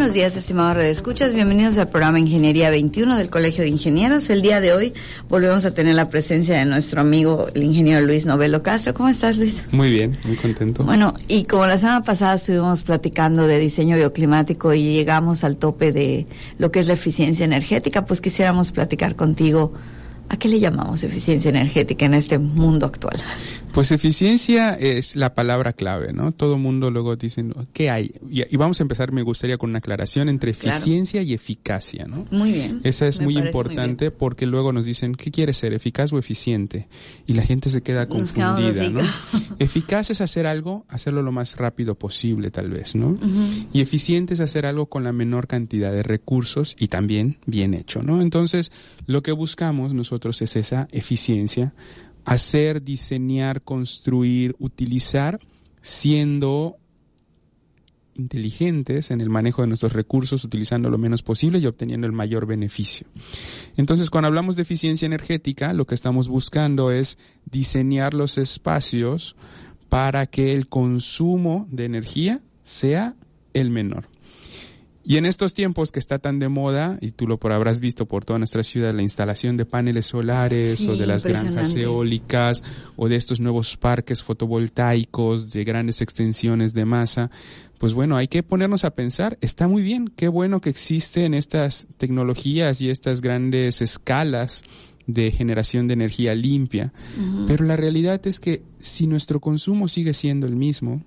Buenos días, estimados redescuchas. Bienvenidos al programa Ingeniería 21 del Colegio de Ingenieros. El día de hoy volvemos a tener la presencia de nuestro amigo, el ingeniero Luis Novelo Castro. ¿Cómo estás, Luis? Muy bien, muy contento. Bueno, y como la semana pasada estuvimos platicando de diseño bioclimático y llegamos al tope de lo que es la eficiencia energética, pues quisiéramos platicar contigo ¿A qué le llamamos eficiencia energética en este mundo actual? Pues eficiencia es la palabra clave, ¿no? Todo mundo luego dice, ¿qué hay? Y, vamos a empezar, me gustaría, con una aclaración entre eficiencia y eficacia, ¿no? Muy bien. Esa es muy importante porque luego nos dicen, ¿qué quiere ser, eficaz o eficiente? Y la gente se queda confundida, ¿no? eficaz es hacer algo, hacerlo lo más rápido posible, tal vez, ¿no? Y eficiente es hacer algo con la menor cantidad de recursos y también bien hecho, ¿no? Entonces, lo que buscamos nosotros es esa eficiencia, hacer, diseñar, construir, utilizar, siendo inteligentes en el manejo de nuestros recursos, utilizando lo menos posible y obteniendo el mayor beneficio. Entonces, cuando hablamos de eficiencia energética, lo que estamos buscando es diseñar los espacios para que el consumo de energía sea el menor. Y en estos tiempos que está tan de moda, y tú lo por habrás visto por toda nuestra ciudad, la instalación de paneles solares o de las granjas eólicas o de estos nuevos parques fotovoltaicos de grandes extensiones de masa, pues bueno, hay que ponernos a pensar, está muy bien, qué bueno que existen estas tecnologías y estas grandes escalas de generación de energía limpia, pero la realidad es que si nuestro consumo sigue siendo el mismo,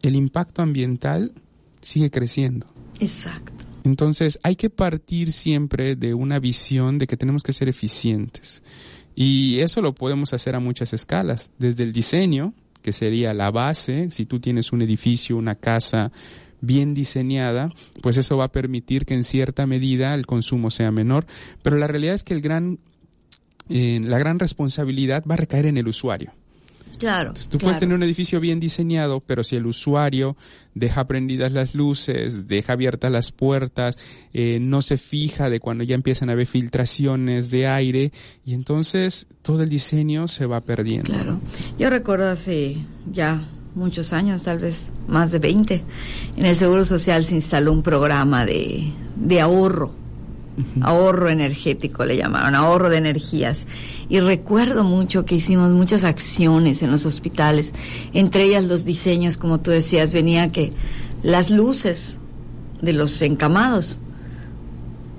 el impacto ambiental sigue creciendo. Exacto. Entonces hay que partir siempre de una visión de que tenemos que ser eficientes. Y eso lo podemos hacer a muchas escalas, desde el diseño, que sería la base, si tú tienes un edificio, una casa bien diseñada, pues eso va a permitir que en cierta medida el consumo sea menor, pero la realidad es que el gran, eh, la gran responsabilidad va a recaer en el usuario. Claro. tú puedes tener un edificio bien diseñado, pero si el usuario deja prendidas las luces, deja abiertas las puertas, eh, no se fija de cuando ya empiezan a haber filtraciones de aire, y entonces todo el diseño se va perdiendo. Claro. Yo recuerdo hace ya muchos años, tal vez más de 20, en el Seguro Social se instaló un programa de, de ahorro ahorro energético le llamaron, ahorro de energías. Y recuerdo mucho que hicimos muchas acciones en los hospitales, entre ellas los diseños, como tú decías, venía que las luces de los encamados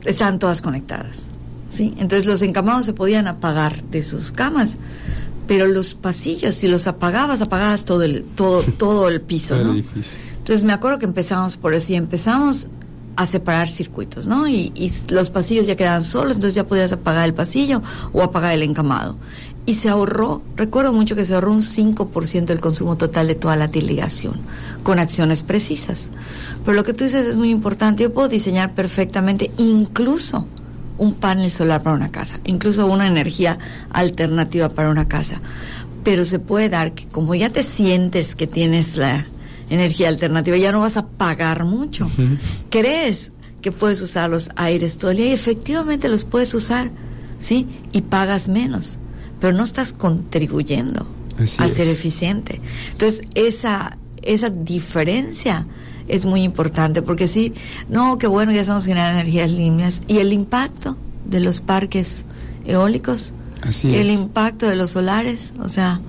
estaban todas conectadas. ¿sí? Entonces los encamados se podían apagar de sus camas, pero los pasillos, si los apagabas, apagabas todo el, todo, todo el piso. Entonces me acuerdo que empezamos por eso y empezamos a separar circuitos, ¿no? Y, los pasillos ya quedaban solos, entonces ya podías apagar el pasillo o apagar el encamado. Y se ahorró, recuerdo mucho que se ahorró un 5% del consumo total de toda la tiligación, con acciones precisas. Pero lo que tú dices es muy importante, yo puedo diseñar perfectamente incluso un panel solar para una casa, incluso una energía alternativa para una casa. Pero se puede dar que como ya te sientes que tienes la energía alternativa, ya no vas a pagar mucho. ¿Crees que puedes usar los aires todo el día? Y efectivamente los puedes usar, ¿sí? Y pagas menos, pero no estás contribuyendo a ser eficiente. Entonces, esa, esa diferencia es muy importante, porque sí, no, qué bueno, ya estamos generando energías limpias. Y el impacto de los parques eólicos, el impacto de los solares, o sea,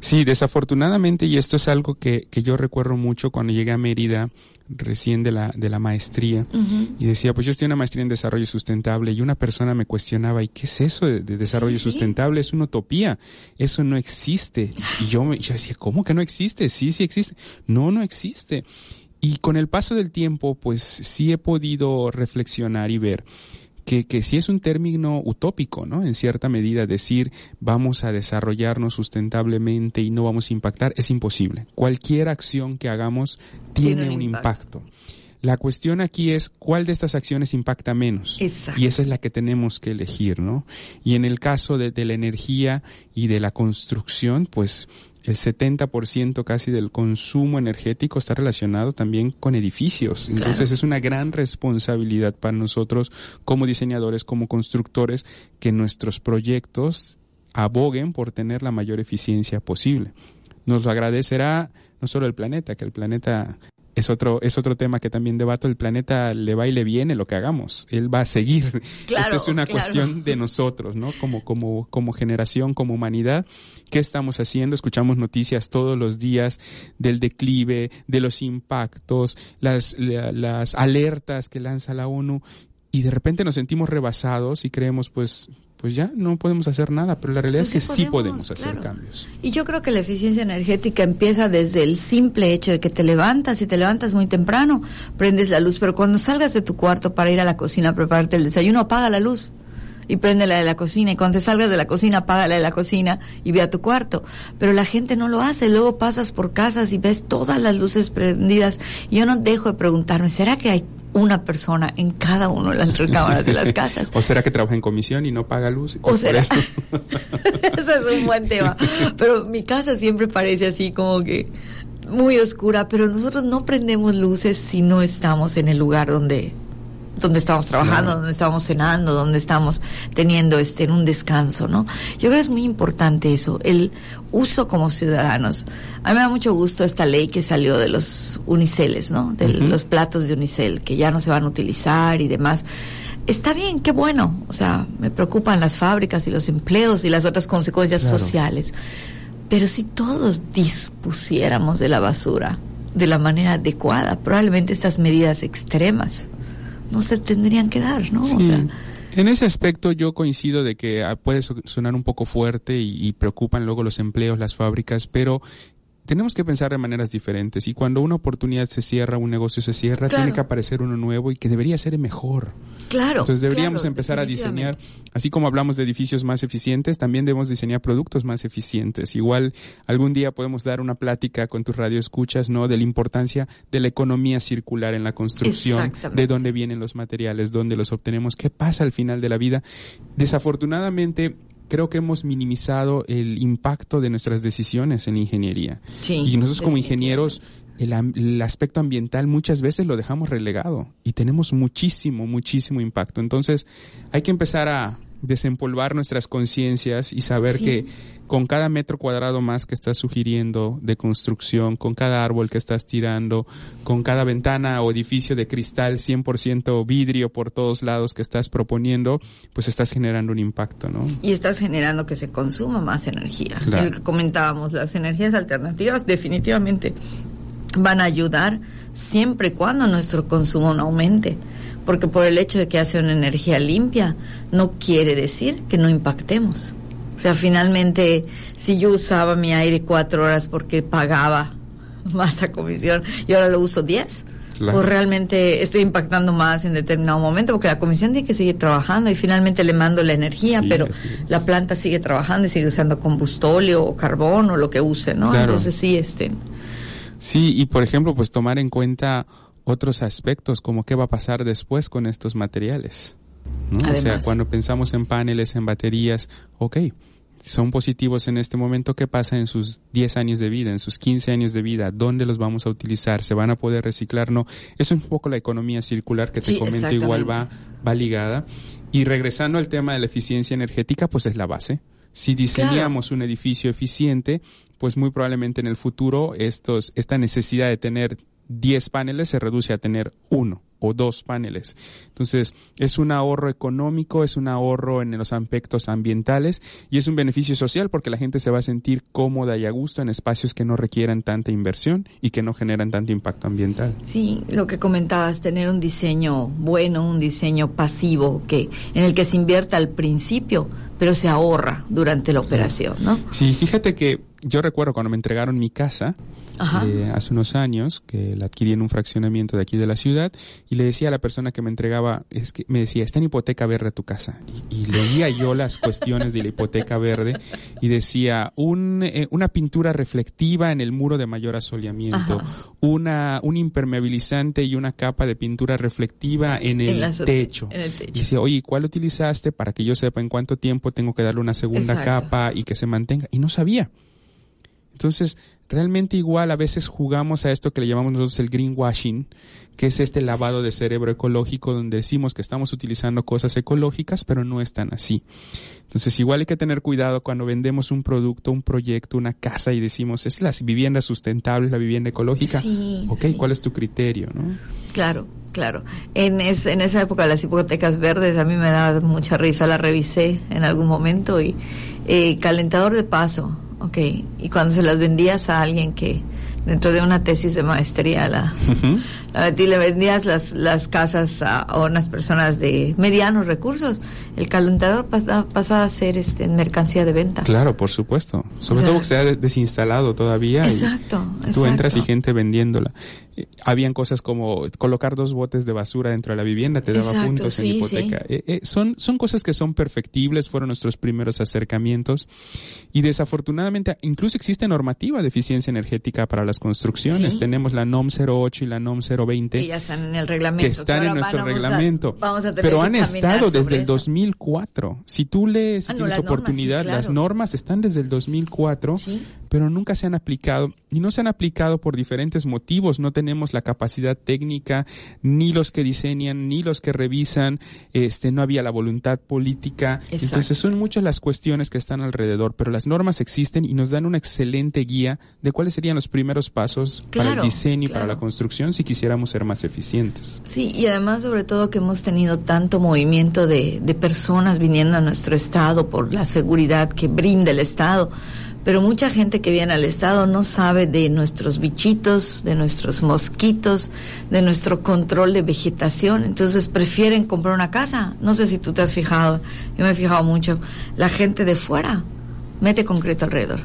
Sí, desafortunadamente, y esto es algo que, que yo recuerdo mucho cuando llegué a Mérida recién de la, de la maestría y decía, pues yo estoy en una maestría en desarrollo sustentable y una persona me cuestionaba, ¿y qué es eso de, desarrollo sustentable? Es una utopía, eso no existe. Y yo, me, yo decía, ¿cómo que no existe? Sí, sí existe. No, no existe. Y con el paso del tiempo, pues sí he podido reflexionar y ver que, que sí es un término utópico, ¿no? En cierta medida, decir vamos a desarrollarnos sustentablemente y no vamos a impactar es imposible. Cualquier acción que hagamos tiene, un, impacto. La cuestión aquí es cuál de estas acciones impacta menos. Exacto. Y esa es la que tenemos que elegir, ¿no? Y en el caso de, de la energía y de la construcción, pues el 70% casi del consumo energético está relacionado también con edificios. Entonces es una gran responsabilidad para nosotros como diseñadores, como constructores, que nuestros proyectos aboguen por tener la mayor eficiencia posible. Nos lo agradecerá no solo el planeta, que el planeta es otro, es otro tema que también debato. El planeta le va y le viene lo que hagamos. Él va a seguir. Esto es una cuestión de nosotros, ¿no? Como, como, como generación, como humanidad. ¿Qué estamos haciendo? Escuchamos noticias todos los días del declive, de los impactos, las, las alertas que lanza la ONU y de repente nos sentimos rebasados y creemos pues pues ya no podemos hacer nada, pero la realidad pues es que sí podemos, hacer cambios. Y yo creo que la eficiencia energética empieza desde el simple hecho de que te levantas y te levantas muy temprano, prendes la luz, pero cuando salgas de tu cuarto para ir a la cocina a prepararte el desayuno, apaga la luz y prende la de la cocina y cuando te salgas de la cocina apaga la de la cocina y ve a tu cuarto. Pero la gente no lo hace, luego pasas por casas y ves todas las luces prendidas. Yo no dejo de preguntarme, ¿será que hay una persona en cada una de las recámaras de las casas. ¿O será que trabaja en comisión y no paga luz? ¿O será? Eso? es un buen tema. Pero mi casa siempre parece así como que muy oscura, pero nosotros no prendemos luces si no estamos en el lugar donde donde estamos trabajando, donde estamos cenando, donde estamos teniendo este en un descanso, ¿no? Yo creo que es muy importante eso, el uso como ciudadanos. A mí me da mucho gusto esta ley que salió de los uniceles, ¿no? De los platos de unicel que ya no se van a utilizar y demás. Está bien, qué bueno. O sea, me preocupan las fábricas y los empleos y las otras consecuencias sociales. Pero si todos dispusiéramos de la basura de la manera adecuada, probablemente estas medidas extremas no se tendrían que dar, ¿no? en ese aspecto yo coincido de que ah, puede sonar un poco fuerte y, preocupan luego los empleos, las fábricas, pero tenemos que pensar de maneras diferentes y cuando una oportunidad se cierra, un negocio se cierra, tiene que aparecer uno nuevo y que debería ser mejor. Claro. Entonces deberíamos empezar a diseñar, así como hablamos de edificios más eficientes, también debemos diseñar productos más eficientes. Igual algún día podemos dar una plática con tus radioescuchas, ¿no? De la importancia de la economía circular en la construcción, de dónde vienen los materiales, dónde los obtenemos, qué pasa al final de la vida. Desafortunadamente, creo que hemos minimizado el impacto de nuestras decisiones en ingeniería. y nosotros como ingenieros, el, el, aspecto ambiental muchas veces lo dejamos relegado y tenemos muchísimo, muchísimo impacto. Entonces hay que empezar a desempolvar nuestras conciencias y saber que con cada metro cuadrado más que estás sugiriendo de construcción, con cada árbol que estás tirando, con cada ventana o edificio de cristal 100% vidrio por todos lados que estás proponiendo, pues estás generando un impacto, ¿no? Y estás generando que se consuma más energía. El que comentábamos, las energías alternativas definitivamente van a ayudar siempre y cuando nuestro consumo no aumente porque por el hecho de que hace una energía limpia no quiere decir que no impactemos. O sea, finalmente, si yo usaba mi aire cuatro horas porque pagaba más a comisión y ahora lo uso diez, pues realmente estoy impactando más en determinado momento porque la comisión tiene que seguir trabajando y finalmente le mando la energía, pero la planta sigue trabajando y sigue usando combustóleo o carbón o lo que use, ¿no? Entonces sí, este. Sí, y por ejemplo, pues tomar en cuenta otros aspectos como qué va a pasar después con estos materiales. ¿no? o sea, cuando pensamos en paneles, en baterías, ok, son positivos en este momento, ¿qué pasa en sus 10 años de vida, en sus 15 años de vida? ¿Dónde los vamos a utilizar? ¿Se van a poder reciclar? No. Eso es un poco la economía circular que te comento, igual va, va ligada. Y regresando al tema de la eficiencia energética, pues es la base. Si diseñamos un edificio eficiente, pues muy probablemente en el futuro estos, esta necesidad de tener 10 paneles se reduce a tener uno o dos paneles. Entonces, es un ahorro económico, es un ahorro en los aspectos ambientales y es un beneficio social porque la gente se va a sentir cómoda y a gusto en espacios que no requieran tanta inversión y que no generan tanto impacto ambiental. Sí, lo que comentabas, tener un diseño bueno, un diseño pasivo que en el que se invierta al principio, pero se ahorra durante la operación, ¿no? Sí, fíjate que yo recuerdo cuando me entregaron mi casa, eh, hace unos años, que la adquirí en un fraccionamiento de aquí de la ciudad, y le decía a la persona que me entregaba, es que me decía, está en hipoteca verde tu casa. Y, leía yo las cuestiones de la hipoteca verde y decía, un, eh, una pintura reflectiva en el muro de mayor asoleamiento, una, un impermeabilizante y una capa de pintura reflectiva en el, techo. Y decía, oye, ¿cuál utilizaste para que yo sepa en cuánto tiempo tengo que darle una segunda capa y que se mantenga? Y no sabía. Entonces, realmente igual a veces jugamos a esto que le llamamos nosotros el greenwashing, que es este lavado de cerebro ecológico donde decimos que estamos utilizando cosas ecológicas, pero no están así. Entonces, igual hay que tener cuidado cuando vendemos un producto, un proyecto, una casa y decimos, es la vivienda sustentable, la vivienda ecológica. Sí, ok, sí. ¿cuál es tu criterio? ¿no? Claro, claro. En, es, en esa época las hipotecas verdes a mí me daba mucha risa, la revisé en algún momento y eh, calentador de paso, ok, y cuando se las vendías a alguien que dentro de una tesis de maestría la, la metí, le vendías las, las casas a, a unas personas de medianos recursos, el calentador pasa, pasaba a ser este, mercancía de venta. Claro, por supuesto. Sobre O sea- todo que se ha de- desinstalado todavía. Exacto, y Tú entras y gente vendiéndola. Habían cosas como colocar dos botes de basura dentro de la vivienda, te daba Exacto, puntos en sí, hipoteca. Eh, eh, son, son cosas que son perfectibles, fueron nuestros primeros acercamientos. Y desafortunadamente, incluso existe normativa de eficiencia energética para las construcciones. Sí. Tenemos la NOM 08 y la NOM 020 que ya están en el reglamento. que están en nuestro vamos a- reglamento. vamos a tener pero que han estado desde sobre el eso. 2004. Si tú lees y Ah, no, tienes las normas, sí, oportunidad, las normas están desde el 2004, Sí. pero nunca se han aplicado. Y no se han aplicado por diferentes motivos. No tenemos la capacidad técnica, ni los que diseñan, ni los que revisan. Este, no había la voluntad política. Exacto. Entonces son muchas las cuestiones que están alrededor, pero las normas existen y nos dan una excelente guía de cuáles serían los primeros pasos para Claro, el diseño y para claro. la construcción si quisiéramos ser más eficientes. Sí, y además sobre todo que hemos tenido tanto movimiento de, de personas viniendo a nuestro estado por la seguridad que brinda el estado, pero mucha gente que viene al estado no sabe de nuestros bichitos, de nuestros mosquitos, de nuestro control de vegetación, entonces prefieren comprar una casa. No sé si tú te has fijado, yo me he fijado mucho, la gente de fuera mete concreto alrededor.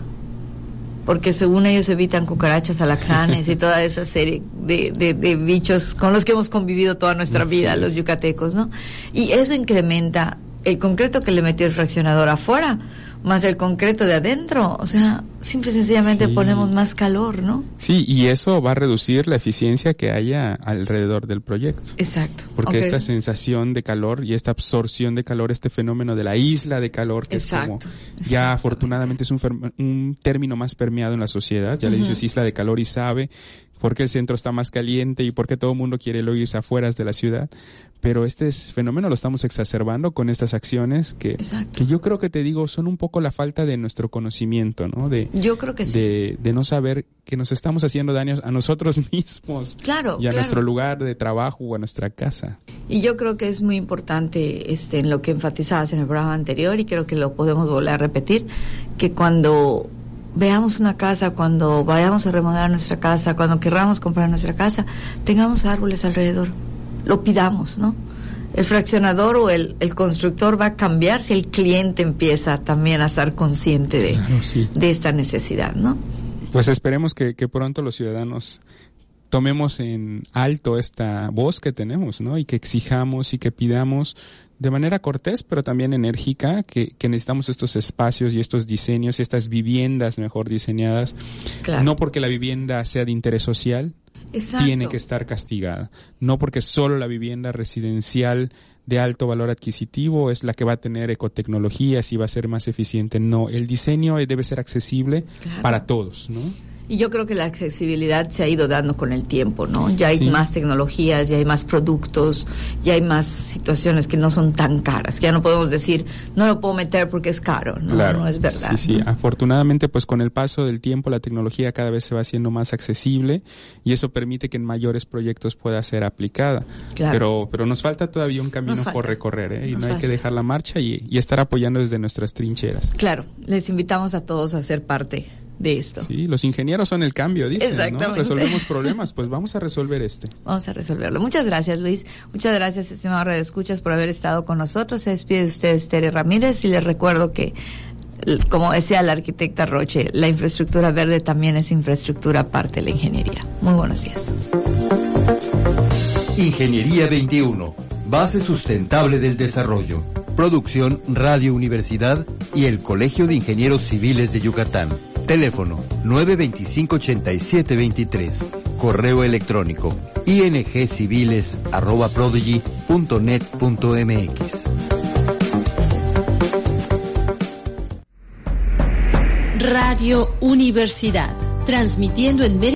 Porque según ellos evitan cucarachas, alacranes y toda esa serie de, de, de bichos con los que hemos convivido toda nuestra vida, los yucatecos, ¿no? Y eso incrementa el concreto que le metió el fraccionador afuera, más el concreto de adentro. O sea, simple y sencillamente Sí. ponemos más calor, ¿no? Sí, y eso va a reducir la eficiencia que haya alrededor del proyecto. Exacto. Porque esta sensación de calor y esta absorción de calor, este fenómeno de la isla de calor, que Exacto, es como, ya afortunadamente es un, un término más permeado en la sociedad, ya le dices isla de calor y sabe por qué el centro está más caliente y por qué todo el mundo quiere luego irse afuera de la ciudad. Pero este es- fenómeno lo estamos exacerbando con estas acciones que, que yo creo que te digo son un poco la falta de nuestro conocimiento, ¿no? De, Yo creo que sí. de, de no saber que nos estamos haciendo daños a nosotros mismos Claro, y a claro. nuestro lugar de trabajo o a nuestra casa. Y yo creo que es muy importante este, en lo que enfatizabas en el programa anterior y creo que lo podemos volver a repetir, que cuando veamos una casa, cuando vayamos a remodelar nuestra casa, cuando querramos comprar nuestra casa, tengamos árboles alrededor, lo pidamos, ¿no? El fraccionador o el, el constructor va a cambiar si el cliente empieza también a estar consciente de, Claro, sí. de esta necesidad, ¿no? Pues esperemos que, que pronto los ciudadanos tomemos en alto esta voz que tenemos, ¿no? Y que exijamos y que pidamos de manera cortés, pero también enérgica, que, que necesitamos estos espacios y estos diseños y estas viviendas mejor diseñadas. Claro. No porque la vivienda sea de interés social, Exacto. tiene que estar castigada. No porque solo la vivienda residencial de alto valor adquisitivo es la que va a tener ecotecnologías y va a ser más eficiente. No, el diseño debe ser accesible Claro. para todos, ¿no? Y yo creo que la accesibilidad se ha ido dando con el tiempo, ¿no? Ya hay Sí. más tecnologías, ya hay más productos, ya hay más situaciones que no son tan caras, que ya no podemos decir, no lo puedo meter porque es caro, ¿no? No es verdad. Sí, sí. ¿no? Afortunadamente, pues con el paso del tiempo, la tecnología cada vez se va haciendo más accesible y eso permite que en mayores proyectos pueda ser aplicada. Claro. Pero, pero nos falta todavía un camino por recorrer, ¿eh? Y Nos no hay falta. que dejar la marcha y, y estar apoyando desde nuestras trincheras. Claro, les invitamos a todos a ser parte de esto. Sí, los ingenieros son el cambio, dicen, ¿no? Resolvemos problemas, pues vamos a resolver este. Vamos a resolverlo. Muchas gracias, Luis. Muchas gracias, estimado Radio Escuchas, por haber estado con nosotros. Se despide de ustedes, Tere Ramírez, y les recuerdo que, como decía la arquitecta Roche, la infraestructura verde también es infraestructura parte de la ingeniería. Muy buenos días. Ingeniería 21. Base sustentable del desarrollo. Producción Radio Universidad y el Colegio de Ingenieros Civiles de Yucatán. Teléfono 925-8723. Correo electrónico ingciviles.prodigy.net.mx. Radio Universidad, transmitiendo en